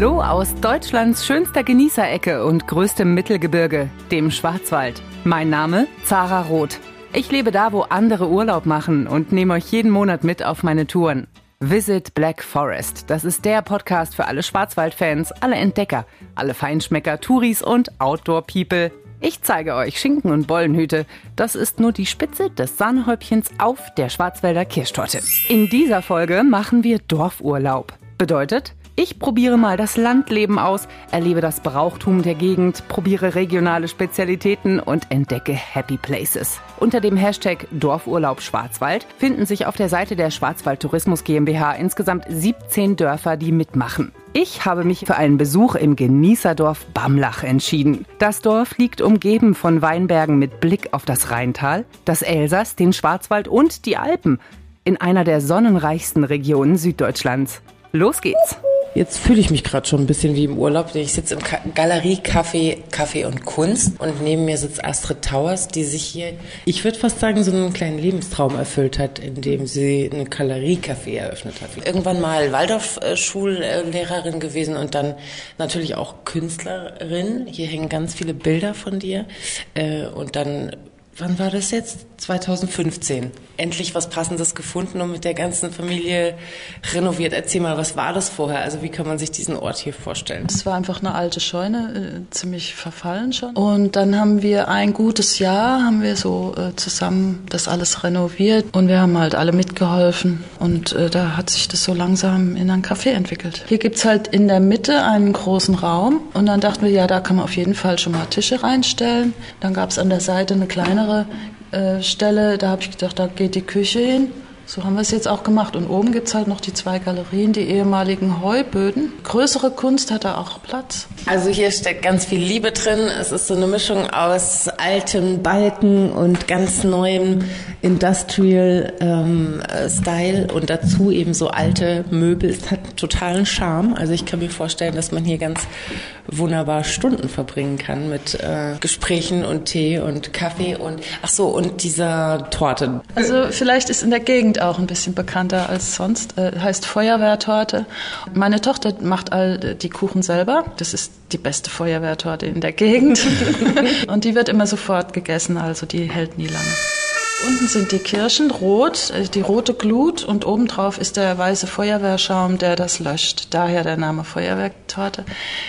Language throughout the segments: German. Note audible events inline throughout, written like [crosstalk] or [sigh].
Hallo aus Deutschlands schönster Genießerecke und größtem Mittelgebirge, dem Schwarzwald. Mein Name Zara Roth. Ich lebe da, wo andere Urlaub machen und nehme euch jeden Monat mit auf meine Touren. Visit Black Forest. Das ist der Podcast für alle Schwarzwaldfans, alle Entdecker, alle Feinschmecker, Touris und Outdoor-People. Ich zeige euch Schinken und Bollenhüte. Das ist nur die Spitze des Sahnehäubchens auf der Schwarzwälder Kirschtorte. In dieser Folge machen wir Dorfurlaub. Bedeutet, ich probiere mal das Landleben aus, erlebe das Brauchtum der Gegend, probiere regionale Spezialitäten und entdecke Happy Places. Unter dem Hashtag Dorfurlaub Schwarzwald finden sich auf der Seite der Schwarzwald Tourismus GmbH insgesamt 17 Dörfer, die mitmachen. Ich habe mich für einen Besuch im Genießerdorf Bamlach entschieden. Das Dorf liegt umgeben von Weinbergen mit Blick auf das Rheintal, das Elsass, den Schwarzwald und die Alpen in einer der sonnenreichsten Regionen Süddeutschlands. Los geht's! Jetzt fühle ich mich gerade schon ein bisschen wie im Urlaub. Ich sitze im Ka Galerie Café, Kaffee und Kunst und neben mir sitzt Astrid Towers, die sich hier, ich würde fast sagen, so einen kleinen Lebenstraum erfüllt hat, indem sie eine Galerie Café eröffnet hat. Irgendwann mal Waldorf-Schullehrerin gewesen und dann natürlich auch Künstlerin. Hier hängen ganz viele Bilder von dir äh, und dann Wann war das jetzt? 2015. Endlich was Passendes gefunden und mit der ganzen Familie renoviert. Erzähl mal, was war das vorher? Also wie kann man sich diesen Ort hier vorstellen? Es war einfach eine alte Scheune, äh, ziemlich verfallen schon. Und dann haben wir ein gutes Jahr, haben wir so äh, zusammen das alles renoviert und wir haben halt alle mitgeholfen. Und äh, da hat sich das so langsam in ein Café entwickelt. Hier gibt's halt in der Mitte einen großen Raum und dann dachten wir, ja, da kann man auf jeden Fall schon mal Tische reinstellen. Dann gab's an der Seite eine kleinere kleinere äh, Stelle, da habe ich gedacht, da geht die Küche hin. So haben wir es jetzt auch gemacht. Und oben gibt es halt noch die zwei Galerien, die ehemaligen Heuböden. Größere Kunst hat da auch Platz. Also hier steckt ganz viel Liebe drin. Es ist so eine Mischung aus altem Balken und ganz neuem Industrial ähm, und dazu eben so alte Möbel. Es hat totalen Charme. Also ich kann mir vorstellen, dass man hier ganz wunderbar Stunden verbringen kann mit äh, Gesprächen und Tee und Kaffee und ach so und dieser Torte. Also vielleicht ist in der Gegend auch ein bisschen bekannter als sonst. Äh, heißt Feuerwehrtorte. Meine Tochter macht all die Kuchen selber. Das ist die beste Feuerwehrtorte in der Gegend [laughs] und die wird immer sofort gegessen. Also die hält nie lange. Unten sind die Kirschen rot, äh, die rote Glut und obendrauf ist der weiße Feuerwehrschaum, der das löscht. Daher der Name Feuerwehrtorte.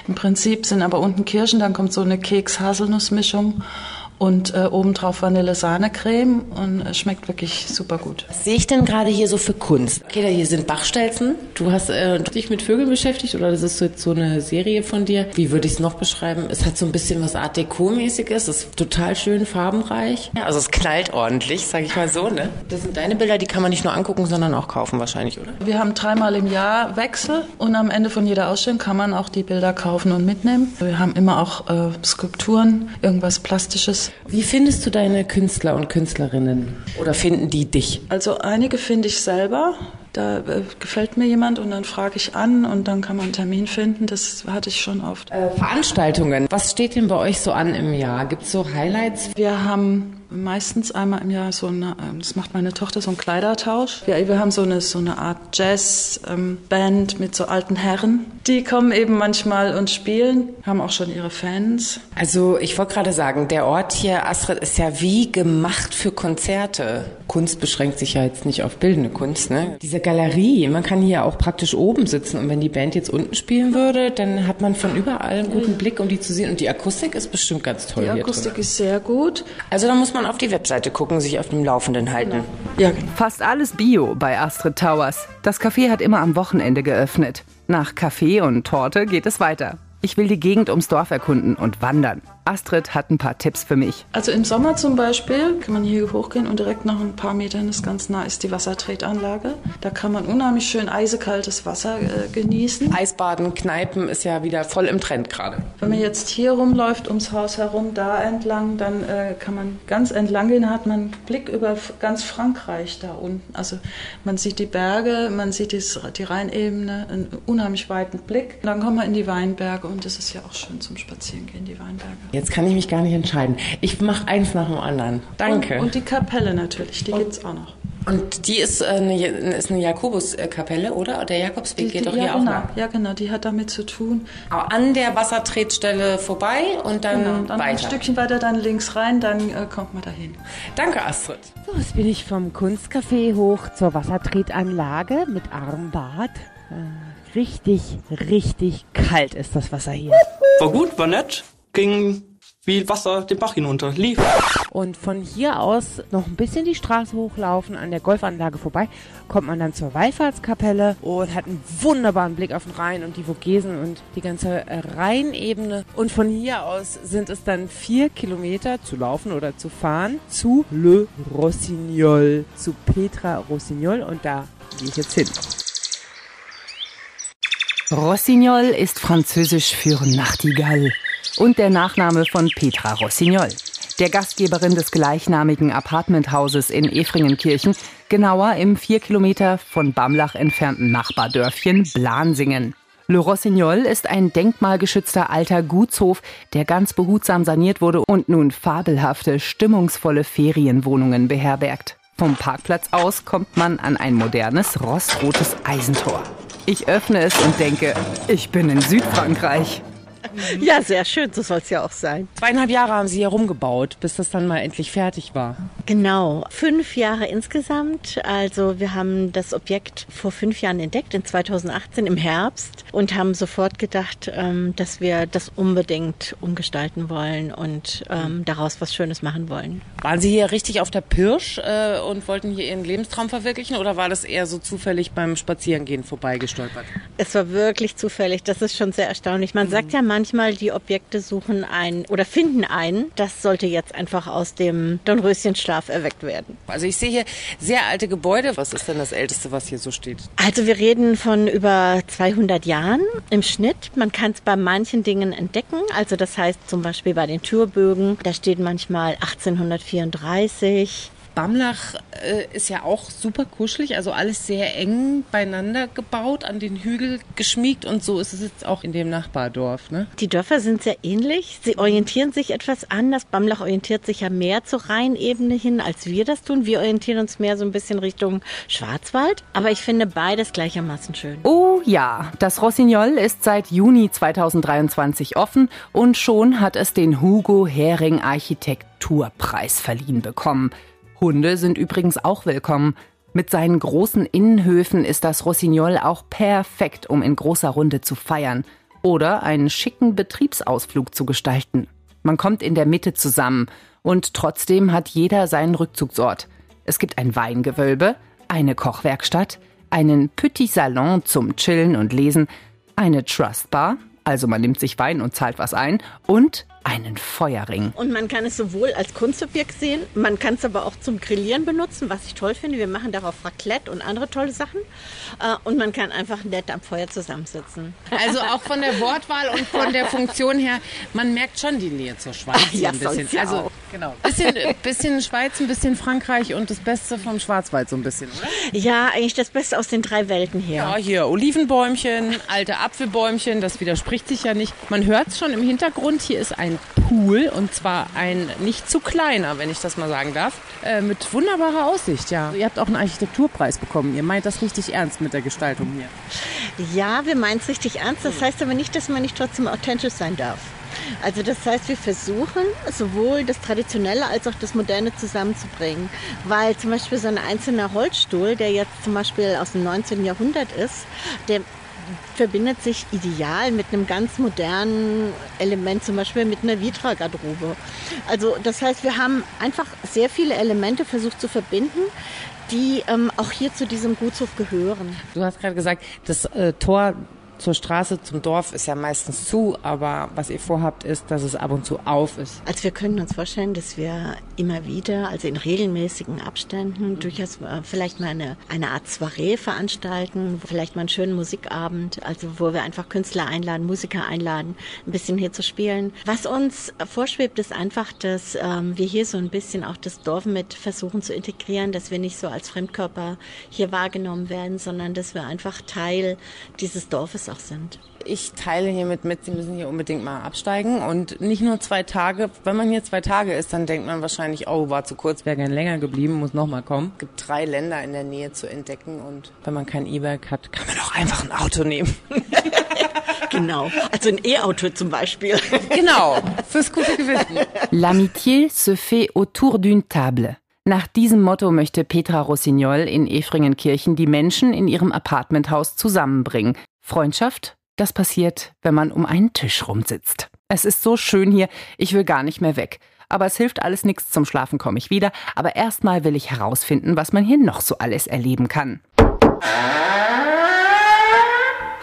Im Prinzip sind aber unten Kirschen, dann kommt so eine Keks-Haselnuss-Mischung und äh, obendrauf Vanille-Sahne-Creme und es schmeckt wirklich super gut. Was sehe ich denn gerade hier so für Kunst? Okay, da hier sind Bachstelzen. Du hast äh, dich mit Vögeln beschäftigt oder das ist jetzt so eine Serie von dir. Wie würde ich es noch beschreiben? Es hat so ein bisschen was Art Deco-mäßiges. Es ist total schön farbenreich. Ja, also es knallt ordentlich, sage ich mal so. Ne? Das sind deine Bilder, die kann man nicht nur angucken, sondern auch kaufen wahrscheinlich, oder? Wir haben dreimal im Jahr Wechsel und am Ende von jeder Ausstellung kann man auch die Bilder kaufen und mitnehmen. Wir haben immer auch äh, Skulpturen, irgendwas Plastisches wie findest du deine Künstler und Künstlerinnen? Oder finden die dich? Also einige finde ich selber. Da äh, gefällt mir jemand und dann frage ich an und dann kann man einen Termin finden. Das hatte ich schon oft. Äh, Veranstaltungen. Was steht denn bei euch so an im Jahr? Gibt es so Highlights? Wir haben meistens einmal im Jahr so eine, ähm, das macht meine Tochter, so einen Kleidertausch. Wir, wir haben so eine, so eine Art Jazzband ähm, mit so alten Herren. Die kommen eben manchmal und spielen, haben auch schon ihre Fans. Also ich wollte gerade sagen, der Ort hier, Astrid, ist ja wie gemacht für Konzerte. Kunst beschränkt sich ja jetzt nicht auf bildende Kunst, ne? Diese Galerie, man kann hier auch praktisch oben sitzen und wenn die Band jetzt unten spielen würde, dann hat man von überall einen guten Blick, um die zu sehen und die Akustik ist bestimmt ganz toll Die Akustik ist sehr gut. Also da muss man man auf die Webseite gucken, sich auf dem Laufenden halten. Genau. Ja. Fast alles Bio bei Astrid Towers. Das Café hat immer am Wochenende geöffnet. Nach Kaffee und Torte geht es weiter. Ich will die Gegend ums Dorf erkunden und wandern. Astrid hat ein paar Tipps für mich. Also im Sommer zum Beispiel kann man hier hochgehen und direkt nach ein paar Metern ist ganz nah ist die Wassertretanlage. Da kann man unheimlich schön eisekaltes Wasser äh, genießen. Eisbaden, Kneipen ist ja wieder voll im Trend gerade. Wenn man jetzt hier rumläuft ums Haus herum, da entlang, dann äh, kann man ganz entlang gehen, hat man Blick über ganz Frankreich da unten. Also man sieht die Berge, man sieht die, die Rheinebene, einen unheimlich weiten Blick. Dann kommt man in die Weinberge und das ist ja auch schön zum Spazierengehen, die Weinberge. Jetzt kann ich mich gar nicht entscheiden. Ich mache eins nach dem anderen. Danke. Und, und die Kapelle natürlich, die gibt es auch noch. Und die ist äh, eine, ist eine Jakobuskapelle, oder? Der Jakobsweg Die- geht die- doch ja, hier auch genau. lang. Ja, genau, die hat damit zu tun. An der Wassertretstelle vorbei und dann Genau, dann ein weiter. Stückchen weiter, dann links rein, dann äh, kommt man dahin. Danke, Astrid. So, jetzt bin ich vom Kunstcafé hoch zur Wassertretanlage mit Armbad. Äh, richtig, richtig kalt ist das Wasser hier. War gut, war nett, ging wie Wasser den Bach hinunter, lief. Und von hier aus noch ein bisschen die Straße hochlaufen, an der Golfanlage vorbei, kommt man dann zur Wallfahrtskapelle und hat einen wunderbaren Blick auf den Rhein und die Vogesen und die ganze Rheinebene. Und von hier aus sind es dann vier Kilometer zu laufen oder zu fahren zu Le Rossignol, zu Petra Rossignol und da gehe ich jetzt hin. Rossignol ist französisch für Nachtigall und der Nachname von Petra Rossignol, der Gastgeberin des gleichnamigen Apartmenthauses in Efringenkirchen, genauer im vier Kilometer von Bamlach entfernten Nachbardörfchen Blansingen. Le Rossignol ist ein denkmalgeschützter alter Gutshof, der ganz behutsam saniert wurde und nun fabelhafte, stimmungsvolle Ferienwohnungen beherbergt. Vom Parkplatz aus kommt man an ein modernes, rostrotes Eisentor. Ich öffne es und denke, ich bin in Südfrankreich. Ja, sehr schön, so soll es ja auch sein. Zweieinhalb Jahre haben sie hier rumgebaut, bis das dann mal endlich fertig war. Genau, fünf Jahre insgesamt. Also wir haben das Objekt vor fünf Jahren entdeckt, in 2018 im Herbst, und haben sofort gedacht, ähm, dass wir das unbedingt umgestalten wollen und ähm, daraus was Schönes machen wollen. Waren Sie hier richtig auf der Pirsch äh, und wollten hier Ihren Lebenstraum verwirklichen oder war das eher so zufällig beim Spazierengehen vorbeigestolpert? Es war wirklich zufällig, das ist schon sehr erstaunlich. Man sagt ja manchmal, die Objekte suchen einen oder finden einen. Das sollte jetzt einfach aus dem Dornröschenschlaf erweckt werden. Also ich sehe hier sehr alte Gebäude. Was ist denn das Älteste, was hier so steht? Also wir reden von über 200 Jahren im Schnitt. Man kann es bei manchen Dingen entdecken. Also das heißt zum Beispiel bei den Türbögen, da steht manchmal 1834. Bamlach äh, ist ja auch super kuschelig, also alles sehr eng beieinander gebaut, an den Hügel geschmiegt und so ist es jetzt auch in dem Nachbardorf, ne? Die Dörfer sind sehr ähnlich. Sie orientieren sich etwas anders. Bamlach orientiert sich ja mehr zur Rheinebene hin, als wir das tun. Wir orientieren uns mehr so ein bisschen Richtung Schwarzwald. Aber ich finde beides gleichermaßen schön. Oh ja, das Rossignol ist seit Juni 2023 offen und schon hat es den Hugo Hering Architekturpreis verliehen bekommen. Hunde sind übrigens auch willkommen. Mit seinen großen Innenhöfen ist das Rossignol auch perfekt, um in großer Runde zu feiern oder einen schicken Betriebsausflug zu gestalten. Man kommt in der Mitte zusammen und trotzdem hat jeder seinen Rückzugsort. Es gibt ein Weingewölbe, eine Kochwerkstatt, einen Petit Salon zum Chillen und Lesen, eine Trustbar, also man nimmt sich Wein und zahlt was ein, und einen Feuerring. Und man kann es sowohl als Kunstobjekt sehen, man kann es aber auch zum Grillieren benutzen, was ich toll finde. Wir machen darauf Raclette und andere tolle Sachen. Äh, Und man kann einfach nett am Feuer zusammensitzen. Also auch von der Wortwahl und von der Funktion her, man merkt schon die Nähe zur Schweiz so [laughs] Ja, ein bisschen. ja also auch. genau, bisschen, bisschen Schweiz, ein bisschen Frankreich und das Beste vom Schwarzwald so ein bisschen, oder? Ja, eigentlich das Beste aus den drei Welten hier. Ja, hier Olivenbäumchen, alte Apfelbäumchen, das widerspricht sich ja nicht. Man hört es schon im Hintergrund, hier ist ein Pool und zwar ein nicht zu kleiner, wenn ich das mal sagen darf, äh, mit wunderbarer Aussicht, ja. Ihr habt auch einen Architekturpreis bekommen. Ihr meint das richtig ernst mit der Gestaltung hier. Ja, wir meinen es richtig ernst. Das heißt aber nicht, dass man nicht trotzdem authentisch sein darf. Also das heißt, wir versuchen sowohl das Traditionelle als auch das Moderne zusammenzubringen. Weil zum Beispiel so ein einzelner Holzstuhl, der jetzt zum Beispiel aus dem 19. Jahrhundert ist, der verbindet sich ideal mit einem ganz modernen Element, zum Beispiel mit einer Vitra-Garderobe. Also das heißt, wir haben einfach sehr viele Elemente versucht zu verbinden, die ähm, auch hier zu diesem Gutshof gehören. Du hast gerade gesagt, das äh, Tor zur Straße, zum Dorf ist ja meistens zu, aber was ihr vorhabt, ist, dass es ab und zu auf ist. Also wir können uns vorstellen, dass wir immer wieder, also in regelmäßigen Abständen, durchaus äh, vielleicht mal eine, eine Art Soiree veranstalten, vielleicht mal einen schönen Musikabend, also wo wir einfach Künstler einladen, Musiker einladen, ein bisschen hier zu spielen. Was uns vorschwebt, ist einfach, dass ähm, wir hier so ein bisschen auch das Dorf mit versuchen zu integrieren, dass wir nicht so als Fremdkörper hier wahrgenommen werden, sondern dass wir einfach Teil dieses Dorfes auch sind. Ich teile hiermit mit, Sie müssen hier unbedingt mal absteigen und nicht nur zwei Tage. Wenn man hier zwei Tage ist, dann denkt man wahrscheinlich, oh, war zu kurz, wäre gern länger geblieben, muss nochmal kommen. Es gibt drei Länder in der Nähe zu entdecken und wenn man kein E-Bike hat, kann man auch einfach ein Auto nehmen. [laughs] Genau, also ein E-Auto zum Beispiel. [laughs] genau, fürs gute Gewissen. L'amitié se fait autour d'une table. Nach diesem Motto möchte Petra Rossignol in Efringenkirchen die Menschen in ihrem Apartmenthaus zusammenbringen. Freundschaft, das passiert, wenn man um einen Tisch rumsitzt. Es ist so schön hier, ich will gar nicht mehr weg. Aber es hilft alles nichts, zum Schlafen komme ich wieder. Aber erstmal will ich herausfinden, was man hier noch so alles erleben kann.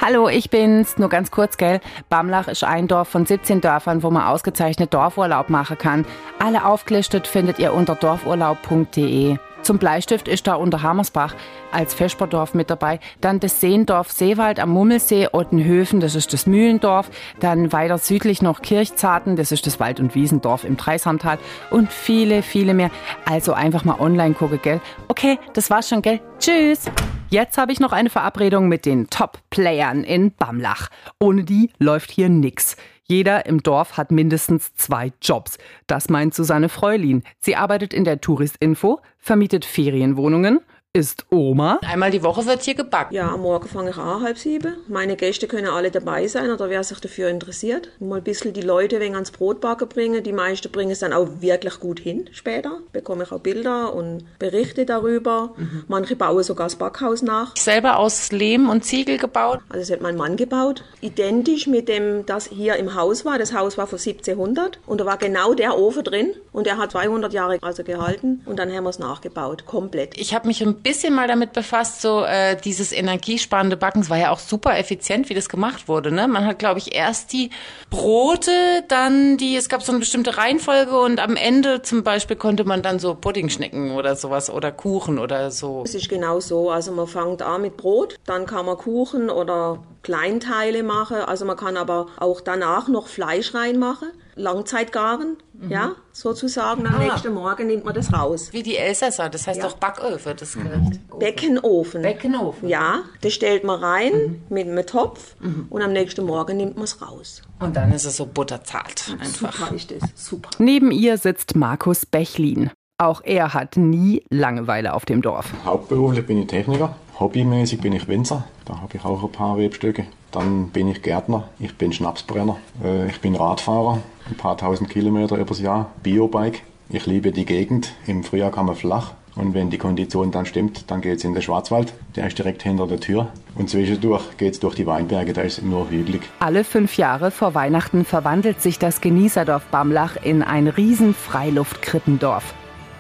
Hallo, ich bin's. Nur ganz kurz, gell? Bamlach ist ein Dorf von 17 Dörfern, wo man ausgezeichnet Dorfurlaub machen kann. Alle aufgelistet findet ihr unter dorfurlaub.de. Zum Bleistift ist da unter Hammersbach als Feschberdorf mit dabei. Dann das Seendorf Seewald am Mummelsee, Ottenhöfen, das ist das Mühlendorf. Dann weiter südlich noch Kirchzarten, das ist das Wald- und Wiesendorf im Dreisamtal. Und viele, viele mehr. Also einfach mal online gucken, gell? Okay, das war's schon, gell? Tschüss! Jetzt habe ich noch eine Verabredung mit den Top-Playern in Bamlach. Ohne die läuft hier nix. Jeder im Dorf hat mindestens zwei Jobs. Das meint Susanne Freulin. Sie arbeitet in der Touristinfo, vermietet Ferienwohnungen, ist Oma. Einmal die Woche wird hier gebacken. Ja, am Morgen fange ich an, halb sieben. Meine Gäste können alle dabei sein oder wer sich dafür interessiert. Mal ein bisschen die Leute wegen ans Brotbacken bringen. Die meisten bringen es dann auch wirklich gut hin später. Bekomme ich auch Bilder und Berichte darüber. Mhm. Manche bauen sogar das Backhaus nach. Ich selber aus Lehm und Ziegel gebaut. Also das hat mein Mann gebaut. Identisch mit dem, das hier im Haus war. Das Haus war von 1700 und da war genau der Ofen drin und der hat 200 Jahre also gehalten und dann haben wir es nachgebaut, komplett. Ich habe mich ein bisschen mal damit befasst, so äh, dieses energiesparende Backen. Es war ja auch super effizient, wie das gemacht wurde. Ne? Man hat, glaube ich, erst die Brote, dann die, es gab so eine bestimmte Reihenfolge und am Ende zum Beispiel konnte man dann so Puddingschnecken oder sowas oder Kuchen oder so. Es ist genau so. Also man fängt an mit Brot, dann kann man Kuchen oder Kleinteile machen. Also man kann aber auch danach noch Fleisch reinmachen. Langzeitgaren, mhm. ja, sozusagen. Am ah. nächsten Morgen nimmt man das raus. Wie die Elsässer, das heißt ja. doch Backöfen, das Gericht. Beckenofen. Beckenofen. Ja, das stellt man rein mhm. mit einem Topf mhm. und am nächsten Morgen nimmt man es raus. Und dann ist es so butterzart einfach. Super ist das, super. Neben ihr sitzt Markus Bechlin. Auch er hat nie Langeweile auf dem Dorf. Hauptberuflich bin ich Techniker, hobbymäßig bin ich Winzer, da habe ich auch ein paar Webstücke. Dann bin ich Gärtner, ich bin Schnapsbrenner, äh, ich bin Radfahrer, ein paar tausend Kilometer übers Jahr, Biobike. Ich liebe die Gegend, im Frühjahr kann man flach und wenn die Kondition dann stimmt, dann geht es in den Schwarzwald. Der ist direkt hinter der Tür. Und zwischendurch geht es durch die Weinberge, da ist nur hügelig. Alle fünf Jahre vor Weihnachten verwandelt sich das Genießerdorf Bamlach in ein riesen Freiluftkrippendorf.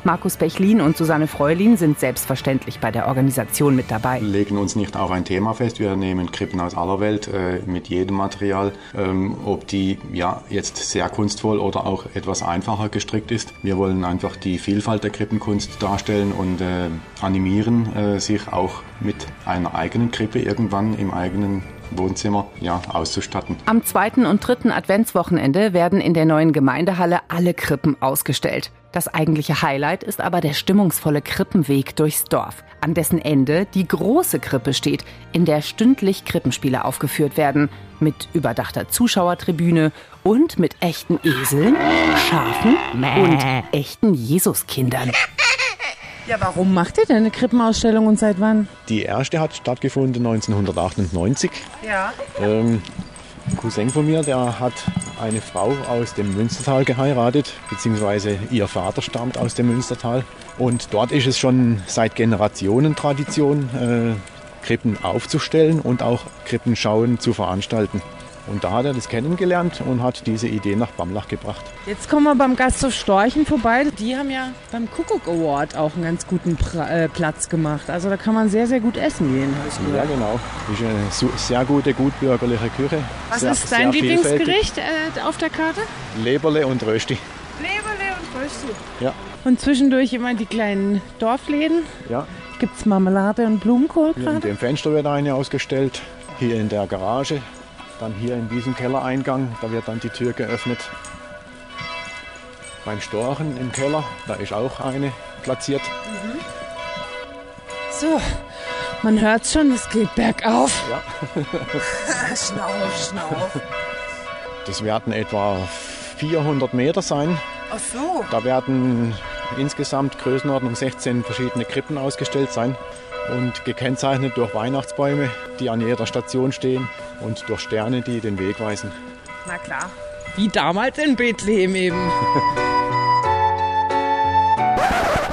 Markus Bechlin und Susanne Freulin sind selbstverständlich bei der Organisation mit dabei. Wir legen uns nicht auf ein Thema fest. Wir nehmen Krippen aus aller Welt äh, mit jedem Material, ähm, ob die ja jetzt sehr kunstvoll oder auch etwas einfacher gestrickt ist. Wir wollen einfach die Vielfalt der Krippenkunst darstellen und äh, animieren, äh, sich auch mit einer eigenen Krippe irgendwann im eigenen Wohnzimmer ja, auszustatten. Am zweiten und dritten Adventswochenende werden in der neuen Gemeindehalle alle Krippen ausgestellt. Das eigentliche Highlight ist aber der stimmungsvolle Krippenweg durchs Dorf, an dessen Ende die große Krippe steht, in der stündlich Krippenspiele aufgeführt werden, mit überdachter Zuschauertribüne und mit echten Eseln, Schafen und echten Jesuskindern. Ja, warum macht ihr denn eine Krippenausstellung und seit wann? Die erste hat stattgefunden 1998. Ja. Ähm, ein Cousin von mir, der hat eine Frau aus dem Münstertal geheiratet, beziehungsweise ihr Vater stammt aus dem Münstertal. Und dort ist es schon seit Generationen Tradition, äh, Krippen aufzustellen und auch Krippenschauen zu veranstalten. Und da hat er das kennengelernt und hat diese Idee nach Bamlach gebracht. Jetzt kommen wir beim Gasthof Storchen vorbei. Die haben ja beim Kuckuck Award auch einen ganz guten pra äh, Platz gemacht. Also da kann man sehr, sehr gut essen gehen. Ja, genau. Das ist eine sehr gute, gutbürgerliche Küche. Was sehr, ist dein Lieblingsgericht äh, auf der Karte? Leberle und Rösti. Leberle und Rösti. Ja. Und zwischendurch immer die kleinen Dorfläden. Ja. Gibt es Marmelade und Blumenkohl gerade? In dem Fenster wird eine ausgestellt. Hier in der Garage dann hier in diesem Kellereingang, da wird dann die Tür geöffnet. Beim Storchen im Keller, da ist auch eine platziert. Mhm. So, man hört schon, es geht bergauf. Ja. [laughs] schnauf, schnauf. Das werden etwa 400 Meter sein. Ach so. Da werden insgesamt Größenordnung 16 verschiedene Krippen ausgestellt sein und gekennzeichnet durch Weihnachtsbäume, die an jeder Station stehen und durch Sterne, die den Weg weisen. Na klar. Wie damals in Bethlehem eben. [laughs]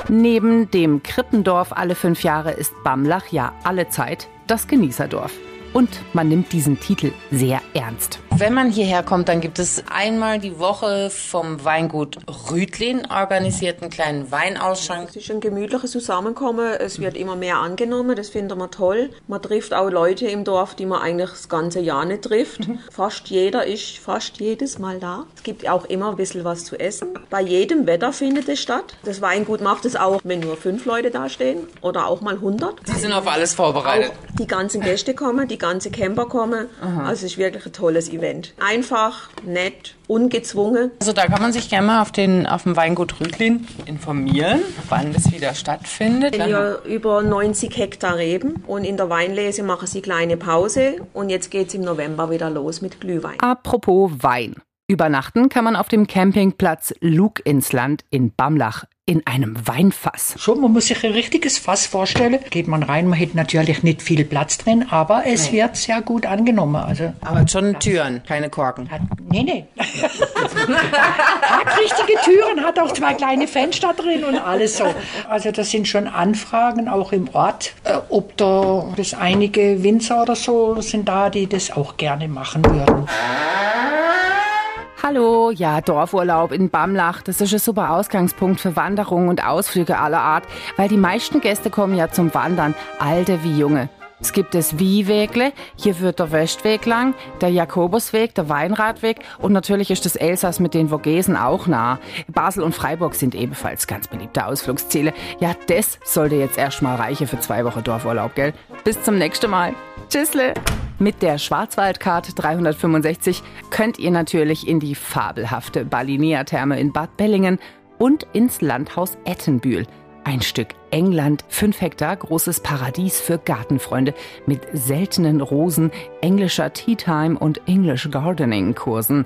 Neben dem Krippendorf alle fünf Jahre ist Bamlach ja alle Zeit das Genießerdorf. Und man nimmt diesen Titel sehr ernst. Wenn man hierher kommt, dann gibt es einmal die Woche vom Weingut Rüdlin organisierten kleinen Weinausschank. Es ist ein gemütliches Zusammenkommen. Es wird immer mehr angenommen. Das finden wir toll. Man trifft auch Leute im Dorf, die man eigentlich das ganze Jahr nicht trifft. [laughs] Fast jeder ist fast jedes Mal da. Es gibt auch immer ein bisschen was zu essen. Bei jedem Wetter findet es statt. Das Weingut macht es auch, wenn nur fünf Leute da stehen oder auch mal 100. Sie sind auf alles vorbereitet. Auch die ganzen Gäste kommen, die ganzen Camper kommen. Also es ist wirklich ein tolles Event. Einfach, nett, ungezwungen. Also da kann man sich gerne mal auf, den, auf dem Weingut Rüdlin informieren, wann das wieder stattfindet. Hier über 90 Hektar Reben und in der Weinlese machen sie kleine Pause und jetzt geht es im November wieder los mit Glühwein. Apropos Wein. Übernachten kann man auf dem Campingplatz Lug ins Land in Bamlach in einem Weinfass. Schon, man muss sich ein richtiges Fass vorstellen. Geht man rein, man hätte natürlich nicht viel Platz drin, aber es Nee. wird sehr gut angenommen. Also, Aber schon Türen, keine Korken. hat, nee, nee. [laughs] hat richtige Türen, hat auch zwei kleine Fenster drin und alles so. Also das sind schon Anfragen auch im Ort, äh, ob da das einige Winzer oder so sind da, die das auch gerne machen würden. Hallo, ja, Dorfurlaub in Bamlach, das ist ein super Ausgangspunkt für Wanderungen und Ausflüge aller Art, weil die meisten Gäste kommen ja zum Wandern, alte wie junge. Es gibt das Wiewegle, hier wird der Westweg lang, der Jakobusweg, der Weinradweg und natürlich ist das Elsass mit den Vogesen auch nah. Basel und Freiburg sind ebenfalls ganz beliebte Ausflugsziele. Ja, das sollte jetzt erstmal reichen für zwei Wochen Dorfurlaub, gell? Bis zum nächsten Mal. Tschüssle! Mit der Schwarzwaldkarte 365 könnt ihr natürlich in die fabelhafte Balinea-Therme in Bad Bellingen und ins Landhaus Ettenbühl. Ein Stück England, fünf Hektar großes Paradies für Gartenfreunde mit seltenen Rosen, englischer Tea Time und English Gardening Kursen.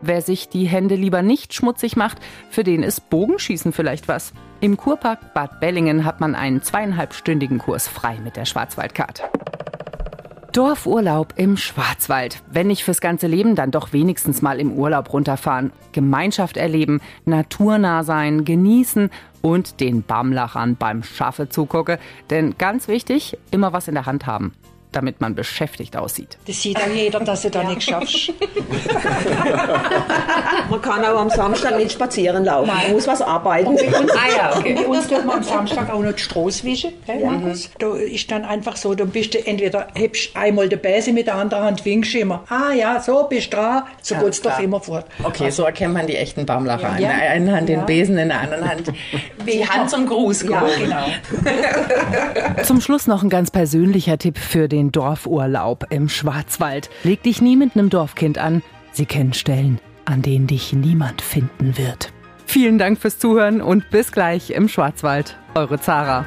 Wer sich die Hände lieber nicht schmutzig macht, für den ist Bogenschießen vielleicht was. Im Kurpark Bad Bellingen hat man einen zweieinhalbstündigen Kurs frei mit der Schwarzwaldkarte. Dorfurlaub im Schwarzwald. Wenn nicht fürs ganze Leben, dann doch wenigstens mal im Urlaub runterfahren. Gemeinschaft erleben, naturnah sein, genießen und den Bamlachern beim Schaffe zugucken. Denn ganz wichtig, immer was in der Hand haben, damit man beschäftigt aussieht. Das sieht auch jeder, dass du da nicht schaffst. [laughs] Man kann auch am Samstag nicht spazieren laufen. Man muss was arbeiten. Ah ja, okay. Bei uns tut man am Samstag auch noch die Straße wischen. gell, Markus? Da ist dann einfach so, du bist du entweder hebst einmal den Bäse mit der anderen Hand, winkst immer. Ah ja, so bist du dran. So Ja, geht's doch immer fort. Okay, so erkennt man die echten Bamlacher. In Ja. der einen Hand den Ja. Besen, in der anderen Hand [laughs] die Hand zum Gruß Ja, gehoben. genau. [laughs] Zum Schluss noch ein ganz persönlicher Tipp für den Dorfurlaub im Schwarzwald. Leg dich nie mit einem Dorfkind an. Sie kennen Stellen, an denen dich niemand finden wird. Vielen Dank fürs Zuhören und bis gleich im Schwarzwald. Eure Zara.